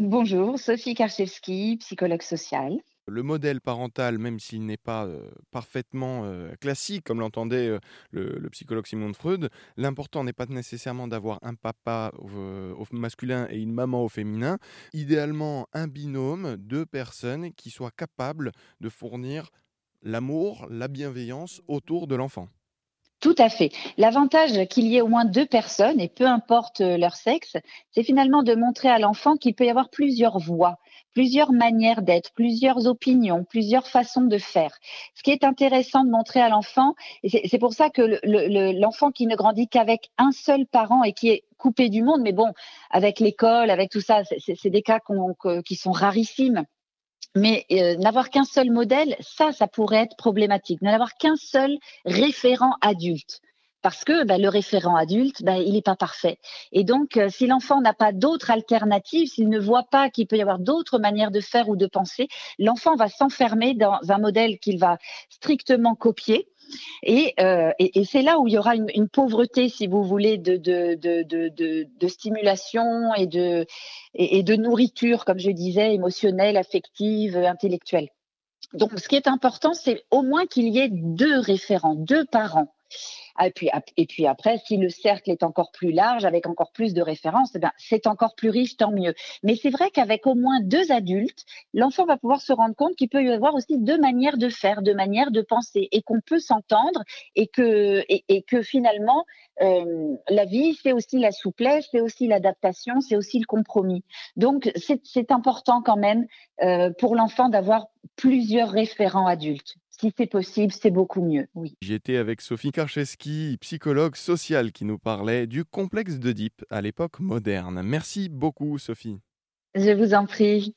Bonjour, Sophie Karchevski, psychologue sociale. Le modèle parental, même s'il n'est pas euh, parfaitement euh, classique, comme l'entendait euh, le, psychologue Simon de Freud, l'important n'est pas nécessairement d'avoir un papa au, au masculin et une maman au féminin. Idéalement, un binôme, deux personnes qui soient capables de fournir l'amour, la bienveillance autour de l'enfant. Tout à fait. L'avantage qu'il y ait au moins deux personnes, et peu importe euh, leur sexe, c'est finalement de montrer à l'enfant qu'il peut y avoir plusieurs voies, plusieurs manières d'être, plusieurs opinions, plusieurs façons de faire. Ce qui est intéressant de montrer à l'enfant, et c'est pour ça que l'enfant qui ne grandit qu'avec un seul parent et qui est coupé du monde, mais bon, avec l'école, avec tout ça, c'est des cas qui sont rarissimes. Mais euh, n'avoir qu'un seul modèle, ça, ça pourrait être problématique. N'avoir qu'un seul référent adulte. Parce que bah, le référent adulte, bah, il n'est pas parfait. Et donc, euh, si l'enfant n'a pas d'autres alternatives, s'il ne voit pas qu'il peut y avoir d'autres manières de faire ou de penser, l'enfant va s'enfermer dans un modèle qu'il va strictement copier euh, et, c'est là où il y aura une, pauvreté, si vous voulez, de, stimulation et de, nourriture, comme je disais, émotionnelle, affective, intellectuelle. Donc, ce qui est important, c'est au moins qu'il y ait deux référents, deux parents et, puis, et puis après, si le cercle est encore plus large, avec encore plus de références, eh c'est encore plus riche, tant mieux. Mais c'est vrai qu'avec au moins deux adultes, l'enfant va pouvoir se rendre compte qu'il peut y avoir aussi deux manières de faire, deux manières de penser, et qu'on peut s'entendre, et que, et, que finalement, euh, la vie, c'est aussi la souplesse, c'est aussi l'adaptation, c'est aussi le compromis. Donc, c'est important quand même euh, pour l'enfant d'avoir plusieurs référents adultes si c'est possible, c'est beaucoup mieux. Oui. J'étais avec Sophie Karcheski, psychologue sociale, qui nous parlait du complexe d'Oedipe à l'époque moderne. Merci beaucoup, Sophie. Je vous en prie.